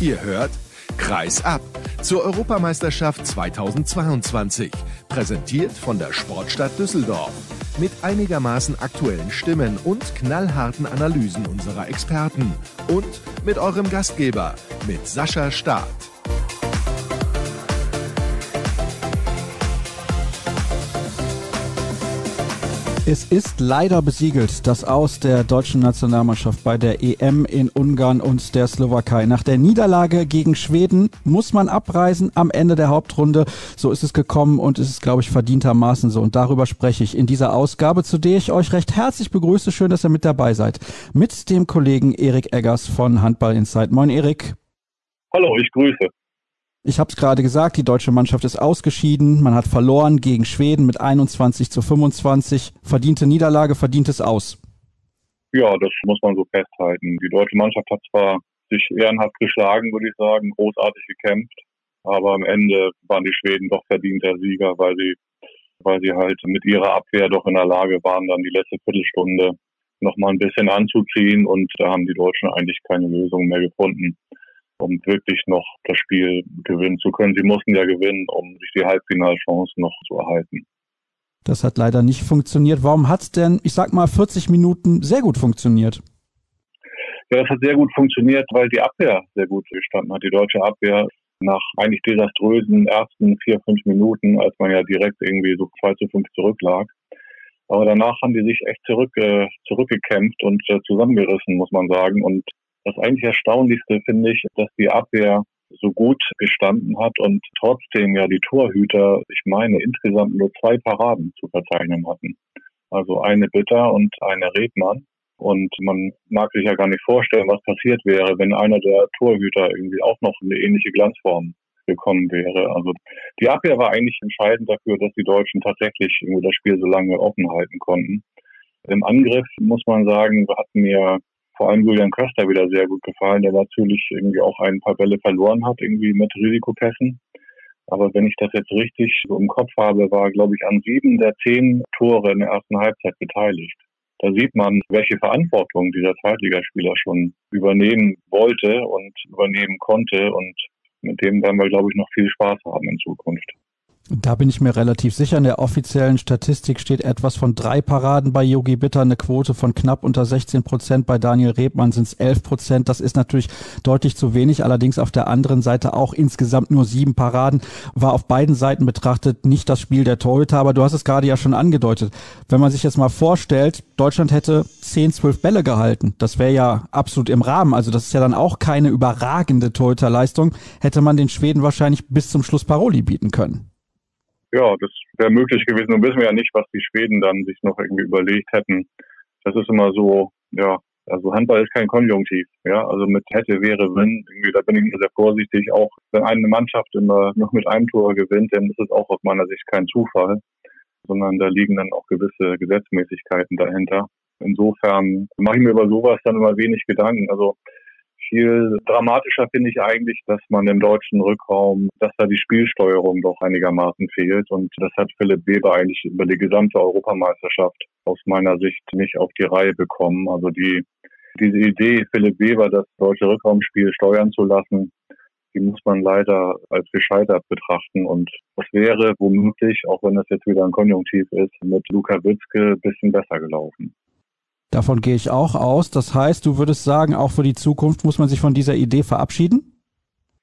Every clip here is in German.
Ihr hört Kreis ab zur Europameisterschaft 2022. Präsentiert von der Sportstadt Düsseldorf. Mit einigermaßen aktuellen Stimmen und knallharten Analysen unserer Experten. Und mit eurem Gastgeber, mit Sascha Staat. Es ist leider besiegelt, das Aus der deutschen Nationalmannschaft bei der EM in Ungarn und der Slowakei. Nach der Niederlage gegen Schweden muss man abreisen am Ende der Hauptrunde. So ist es gekommen und es ist, glaube ich, verdientermaßen so. Und darüber spreche ich in dieser Ausgabe, zu der ich euch recht herzlich begrüße. Schön, dass ihr mit dabei seid. Mit dem Kollegen Erik Eggers von Handball Insight. Moin, Erik. Hallo, ich grüße. Ich habe es gerade gesagt, die deutsche Mannschaft ist ausgeschieden. Man hat verloren gegen Schweden mit 21 zu 25. Verdiente Niederlage, verdientes Aus. Ja, das muss man so festhalten. Die deutsche Mannschaft hat zwar sich ehrenhaft geschlagen, würde ich sagen, großartig gekämpft, aber am Ende waren die Schweden doch verdienter Sieger, weil sie, weil sie halt mit ihrer Abwehr doch in der Lage waren, dann die letzte Viertelstunde noch mal ein bisschen anzuziehen und da haben die Deutschen eigentlich keine Lösung mehr gefunden um wirklich noch das Spiel gewinnen zu können. Sie mussten ja gewinnen, um sich die Halbfinalchance noch zu erhalten. Das hat leider nicht funktioniert. Warum hat es denn, ich sag mal, 40 Minuten sehr gut funktioniert? Ja, das hat sehr gut funktioniert, weil die Abwehr sehr gut gestanden hat. Die deutsche Abwehr nach eigentlich desaströsen ersten vier, fünf Minuten, als man ja direkt irgendwie so 2 zu 5 zurücklag. Aber danach haben die sich echt zurück, äh, zurückgekämpft und äh, zusammengerissen, muss man sagen. Und das eigentlich Erstaunlichste finde ich, dass die Abwehr so gut gestanden hat und trotzdem ja die Torhüter, ich meine, insgesamt nur zwei Paraden zu verzeichnen hatten. Also eine Bitter und eine Redmann. Und man mag sich ja gar nicht vorstellen, was passiert wäre, wenn einer der Torhüter irgendwie auch noch eine ähnliche Glanzform gekommen wäre. Also die Abwehr war eigentlich entscheidend dafür, dass die Deutschen tatsächlich das Spiel so lange offen halten konnten. Im Angriff muss man sagen, hat mir vor allem Julian Köster wieder sehr gut gefallen, der natürlich irgendwie auch ein paar Bälle verloren hat, irgendwie mit Risikopässen. Aber wenn ich das jetzt richtig im Kopf habe, war, glaube ich, an sieben der zehn Tore in der ersten Halbzeit beteiligt. Da sieht man, welche Verantwortung dieser Zweitligaspieler schon übernehmen wollte und übernehmen konnte. Und mit dem werden wir, glaube ich, noch viel Spaß haben in Zukunft. Da bin ich mir relativ sicher. In der offiziellen Statistik steht etwas von drei Paraden bei Yogi Bitter, eine Quote von knapp unter 16 Prozent. Bei Daniel Rebmann sind es 11 Prozent. Das ist natürlich deutlich zu wenig. Allerdings auf der anderen Seite auch insgesamt nur sieben Paraden. War auf beiden Seiten betrachtet nicht das Spiel der Torhüter. Aber du hast es gerade ja schon angedeutet. Wenn man sich jetzt mal vorstellt, Deutschland hätte 10, 12 Bälle gehalten. Das wäre ja absolut im Rahmen. Also das ist ja dann auch keine überragende Torhüterleistung. Hätte man den Schweden wahrscheinlich bis zum Schluss Paroli bieten können. Ja, das wäre möglich gewesen. Nun wissen wir ja nicht, was die Schweden dann sich noch irgendwie überlegt hätten. Das ist immer so, ja, also Handball ist kein Konjunktiv, ja. Also mit hätte, wäre, wenn, irgendwie, da bin ich sehr vorsichtig. Auch wenn eine Mannschaft immer noch mit einem Tor gewinnt, dann ist es auch aus meiner Sicht kein Zufall, sondern da liegen dann auch gewisse Gesetzmäßigkeiten dahinter. Insofern mache ich mir über sowas dann immer wenig Gedanken. Also viel dramatischer finde ich eigentlich, dass man im deutschen Rückraum, dass da die Spielsteuerung doch einigermaßen fehlt. Und das hat Philipp Weber eigentlich über die gesamte Europameisterschaft aus meiner Sicht nicht auf die Reihe bekommen. Also die, diese Idee, Philipp Weber das deutsche Rückraumspiel steuern zu lassen, die muss man leider als gescheitert betrachten. Und das wäre womöglich, auch wenn das jetzt wieder ein Konjunktiv ist, mit Luka Witzke ein bisschen besser gelaufen. Davon gehe ich auch aus. Das heißt, du würdest sagen, auch für die Zukunft muss man sich von dieser Idee verabschieden?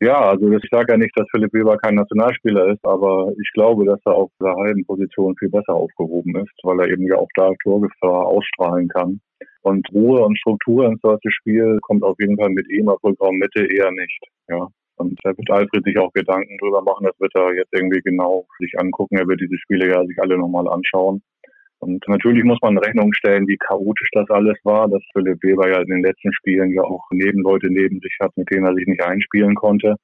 Ja, also ich sage ja nicht, dass Philipp Weber kein Nationalspieler ist, aber ich glaube, dass er auf der halben Position viel besser aufgehoben ist, weil er eben ja auch da Torgefahr ausstrahlen kann. Und Ruhe und Struktur ins solche Spiel kommt auf jeden Fall mit ihm auf Rückraum Mitte eher nicht. Ja. Und da wird Alfred sich auch Gedanken drüber machen. Das wird er jetzt irgendwie genau sich angucken. Er wird diese Spiele ja sich alle nochmal anschauen. Und natürlich muss man Rechnung stellen, wie chaotisch das alles war, dass Philipp Weber ja in den letzten Spielen ja auch Nebenleute neben sich hat, mit denen er sich nicht einspielen konnte.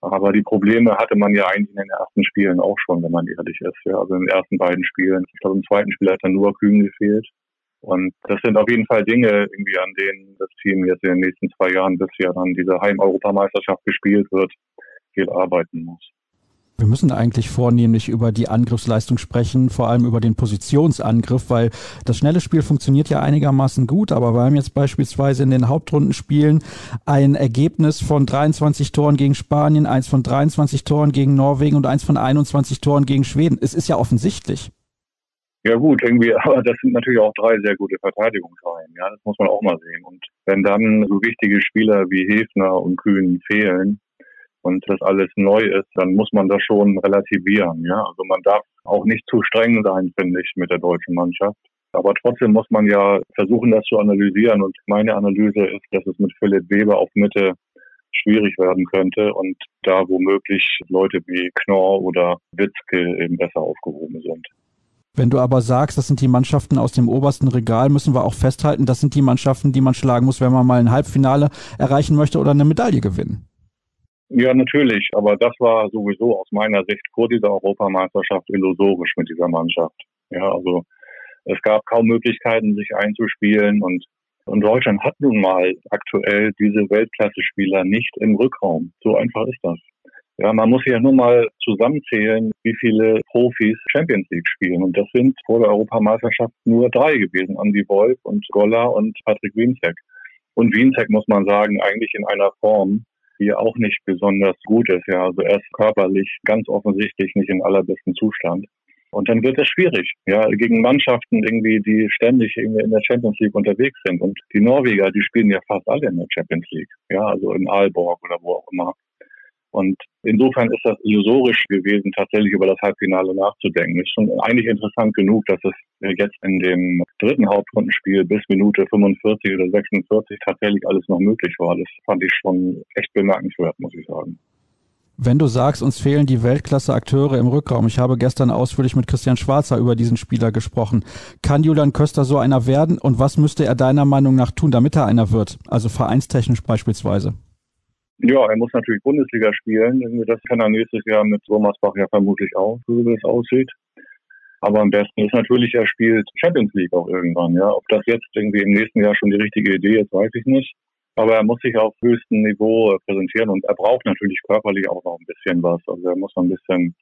Aber die Probleme hatte man ja eigentlich in den ersten Spielen auch schon, wenn man ehrlich ist. Ja, also in den ersten beiden Spielen. Ich glaube, im zweiten Spiel hat dann nur Kühn gefehlt. Und das sind auf jeden Fall Dinge, irgendwie, an denen das Team jetzt in den nächsten zwei Jahren, bis ja dann diese Heim-Europameisterschaft gespielt wird, viel arbeiten muss. Wir müssen eigentlich vornehmlich über die Angriffsleistung sprechen, vor allem über den Positionsangriff, weil das schnelle Spiel funktioniert ja einigermaßen gut, aber wir haben jetzt beispielsweise in den Hauptrundenspielen ein Ergebnis von 23 Toren gegen Spanien, eins von 23 Toren gegen Norwegen und eins von 21 Toren gegen Schweden. Es ist ja offensichtlich. Ja gut, irgendwie, aber das sind natürlich auch drei sehr gute Verteidigungsreihen. Ja, das muss man auch mal sehen. Und wenn dann so wichtige Spieler wie Hefner und Kühn fehlen, und das alles neu ist, dann muss man das schon relativieren. Ja, also man darf auch nicht zu streng sein, finde ich, mit der deutschen Mannschaft. Aber trotzdem muss man ja versuchen, das zu analysieren. Und meine Analyse ist, dass es mit Philipp Weber auf Mitte schwierig werden könnte und da womöglich Leute wie Knorr oder Witzke eben besser aufgehoben sind. Wenn du aber sagst, das sind die Mannschaften aus dem obersten Regal, müssen wir auch festhalten, das sind die Mannschaften, die man schlagen muss, wenn man mal ein Halbfinale erreichen möchte oder eine Medaille gewinnen. Ja, natürlich. Aber das war sowieso aus meiner Sicht vor dieser Europameisterschaft illusorisch mit dieser Mannschaft. Ja, also es gab kaum Möglichkeiten, sich einzuspielen und, und Deutschland hat nun mal aktuell diese Weltklasse-Spieler nicht im Rückraum. So einfach ist das. Ja, man muss ja nur mal zusammenzählen, wie viele Profis Champions League spielen. Und das sind vor der Europameisterschaft nur drei gewesen. Andy Wolf und Goller und Patrick Wienzek. Und Wienzek muss man sagen, eigentlich in einer Form, die auch nicht besonders gut ist. Ja, also er ist körperlich ganz offensichtlich nicht im allerbesten Zustand. Und dann wird es schwierig, ja, gegen Mannschaften irgendwie, die ständig irgendwie in der Champions League unterwegs sind. Und die Norweger, die spielen ja fast alle in der Champions League, ja, also in Aalborg oder wo auch immer. Und insofern ist das illusorisch gewesen, tatsächlich über das Halbfinale nachzudenken. Ist schon eigentlich interessant genug, dass es jetzt in dem dritten Hauptrundenspiel bis Minute 45 oder 46 tatsächlich alles noch möglich war. Das fand ich schon echt bemerkenswert, muss ich sagen. Wenn du sagst, uns fehlen die Weltklasse-Akteure im Rückraum, ich habe gestern ausführlich mit Christian Schwarzer über diesen Spieler gesprochen. Kann Julian Köster so einer werden und was müsste er deiner Meinung nach tun, damit er einer wird? Also vereinstechnisch beispielsweise. Ja, er muss natürlich Bundesliga spielen. Das kann er nächstes Jahr mit Sommersbach ja vermutlich auch, so wie es aussieht. Aber am besten ist natürlich, er spielt Champions League auch irgendwann. Ja, ob das jetzt irgendwie im nächsten Jahr schon die richtige Idee ist, weiß ich nicht. Aber er muss sich auf höchstem Niveau präsentieren und er braucht natürlich körperlich auch noch ein bisschen was. Also er muss noch ein bisschen,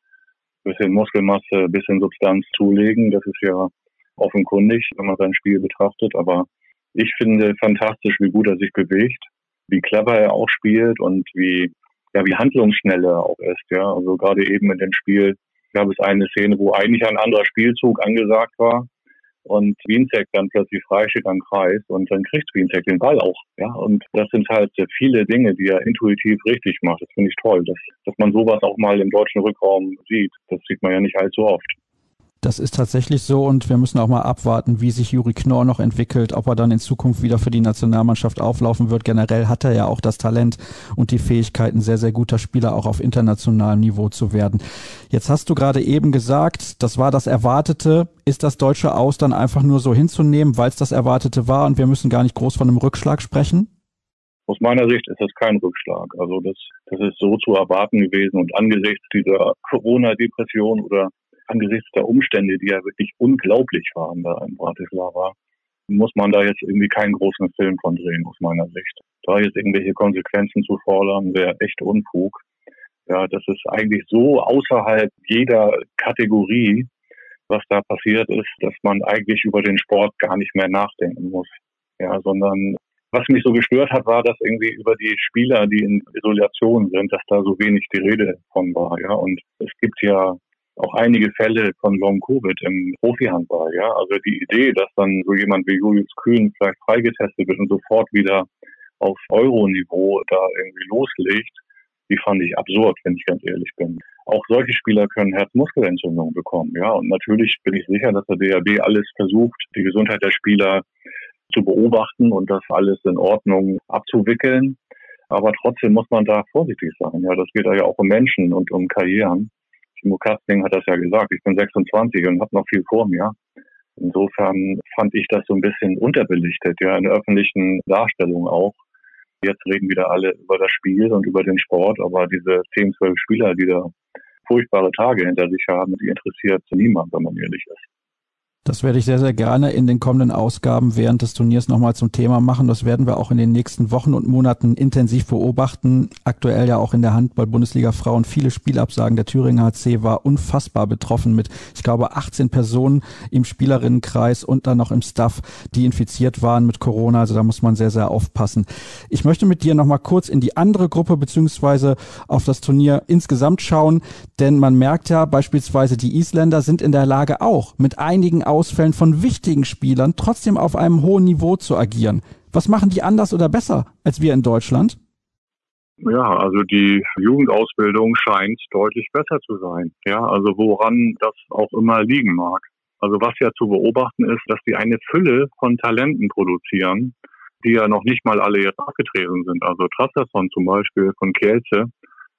bisschen Muskelmasse, bisschen Substanz zulegen. Das ist ja offenkundig, wenn man sein Spiel betrachtet. Aber ich finde fantastisch, wie gut er sich bewegt wie clever er auch spielt und wie, ja, wie handlungsschnell er auch ist, ja. Also gerade eben in dem Spiel gab es eine Szene, wo eigentlich ein anderer Spielzug angesagt war und Wienzek dann plötzlich frei steht am Kreis und dann kriegt Wienzek den Ball auch, ja. Und das sind halt viele Dinge, die er intuitiv richtig macht. Das finde ich toll, dass, dass man sowas auch mal im deutschen Rückraum sieht. Das sieht man ja nicht allzu oft. Das ist tatsächlich so und wir müssen auch mal abwarten, wie sich Juri Knorr noch entwickelt, ob er dann in Zukunft wieder für die Nationalmannschaft auflaufen wird. Generell hat er ja auch das Talent und die Fähigkeiten, sehr, sehr guter Spieler auch auf internationalem Niveau zu werden. Jetzt hast du gerade eben gesagt, das war das Erwartete. Ist das deutsche Aus dann einfach nur so hinzunehmen, weil es das Erwartete war und wir müssen gar nicht groß von einem Rückschlag sprechen? Aus meiner Sicht ist das kein Rückschlag. Also das, das ist so zu erwarten gewesen und angesichts dieser Corona-Depression oder angesichts der Umstände, die ja wirklich unglaublich waren da in Bratislava, muss man da jetzt irgendwie keinen großen Film von drehen, aus meiner Sicht. Da jetzt irgendwelche Konsequenzen zu fordern, wäre echt Unfug. Ja, das ist eigentlich so außerhalb jeder Kategorie, was da passiert ist, dass man eigentlich über den Sport gar nicht mehr nachdenken muss. Ja, sondern was mich so gestört hat, war, dass irgendwie über die Spieler, die in Isolation sind, dass da so wenig die Rede von war. Ja, und es gibt ja auch einige Fälle von Long-Covid im Profihandball. Ja? Also die Idee, dass dann so jemand wie Julius Kühn vielleicht freigetestet wird und sofort wieder auf Euro-Niveau da irgendwie loslegt, die fand ich absurd, wenn ich ganz ehrlich bin. Auch solche Spieler können Herzmuskelentzündung bekommen. Ja, und natürlich bin ich sicher, dass der DRB alles versucht, die Gesundheit der Spieler zu beobachten und das alles in Ordnung abzuwickeln. Aber trotzdem muss man da vorsichtig sein. Ja, das geht ja auch um Menschen und um Karrieren. Timo Kastling hat das ja gesagt, ich bin 26 und habe noch viel vor mir. Insofern fand ich das so ein bisschen unterbelichtet, ja, in der öffentlichen Darstellung auch. Jetzt reden wieder alle über das Spiel und über den Sport, aber diese 10, 12 Spieler, die da furchtbare Tage hinter sich haben, die interessiert niemand, wenn man ehrlich ist. Das werde ich sehr, sehr gerne in den kommenden Ausgaben während des Turniers nochmal zum Thema machen. Das werden wir auch in den nächsten Wochen und Monaten intensiv beobachten. Aktuell ja auch in der Handball-Bundesliga Frauen viele Spielabsagen. Der Thüringer HC war unfassbar betroffen mit, ich glaube, 18 Personen im Spielerinnenkreis und dann noch im Staff, die infiziert waren mit Corona. Also da muss man sehr, sehr aufpassen. Ich möchte mit dir nochmal kurz in die andere Gruppe beziehungsweise auf das Turnier insgesamt schauen, denn man merkt ja beispielsweise, die Isländer sind in der Lage auch mit einigen Ausfällen von wichtigen Spielern trotzdem auf einem hohen Niveau zu agieren. Was machen die anders oder besser als wir in Deutschland? Ja, also die Jugendausbildung scheint deutlich besser zu sein. Ja, also woran das auch immer liegen mag. Also was ja zu beobachten ist, dass die eine Fülle von Talenten produzieren, die ja noch nicht mal alle jetzt abgetreten sind. Also Trasserson zum Beispiel von Kielce,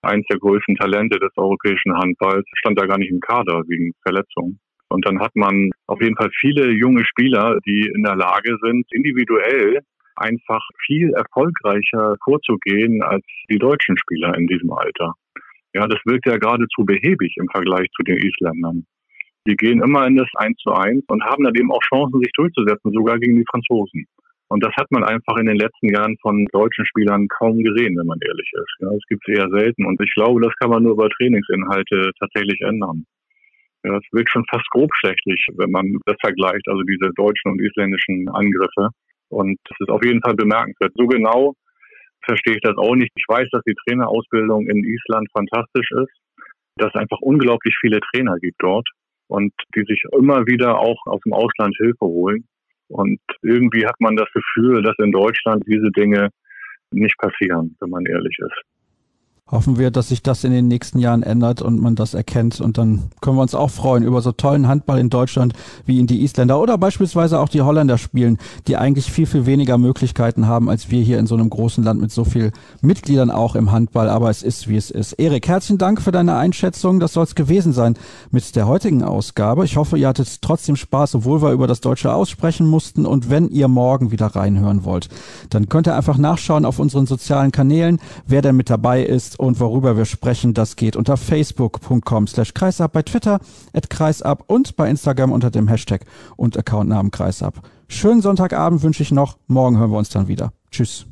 eins der größten Talente des europäischen Handballs, stand da gar nicht im Kader wegen Verletzungen. Und dann hat man auf jeden Fall viele junge Spieler, die in der Lage sind, individuell einfach viel erfolgreicher vorzugehen als die deutschen Spieler in diesem Alter. Ja, das wirkt ja geradezu behäbig im Vergleich zu den Isländern. Die gehen immer in das 1 zu 1 und haben dann eben auch Chancen, sich durchzusetzen, sogar gegen die Franzosen. Und das hat man einfach in den letzten Jahren von deutschen Spielern kaum gesehen, wenn man ehrlich ist. Ja, das gibt es eher selten. Und ich glaube, das kann man nur über Trainingsinhalte tatsächlich ändern. Ja, es wirkt schon fast grobschlächtig, wenn man das vergleicht, also diese deutschen und isländischen Angriffe. Und das ist auf jeden Fall bemerkenswert. So genau verstehe ich das auch nicht. Ich weiß, dass die Trainerausbildung in Island fantastisch ist, dass es einfach unglaublich viele Trainer gibt dort und die sich immer wieder auch aus dem Ausland Hilfe holen. Und irgendwie hat man das Gefühl, dass in Deutschland diese Dinge nicht passieren, wenn man ehrlich ist. Hoffen wir, dass sich das in den nächsten Jahren ändert und man das erkennt. Und dann können wir uns auch freuen über so tollen Handball in Deutschland, wie ihn die Isländer oder beispielsweise auch die Holländer spielen, die eigentlich viel, viel weniger Möglichkeiten haben, als wir hier in so einem großen Land mit so viel Mitgliedern auch im Handball. Aber es ist, wie es ist. Erik, herzlichen Dank für deine Einschätzung. Das soll es gewesen sein mit der heutigen Ausgabe. Ich hoffe, ihr hattet trotzdem Spaß, obwohl wir über das Deutsche aussprechen mussten. Und wenn ihr morgen wieder reinhören wollt, dann könnt ihr einfach nachschauen auf unseren sozialen Kanälen, wer denn mit dabei und worüber wir sprechen, das geht unter facebook.com slash kreisab, bei Twitter at kreisab und bei Instagram unter dem Hashtag und Accountnamen kreisab. Schönen Sonntagabend wünsche ich noch. Morgen hören wir uns dann wieder. Tschüss.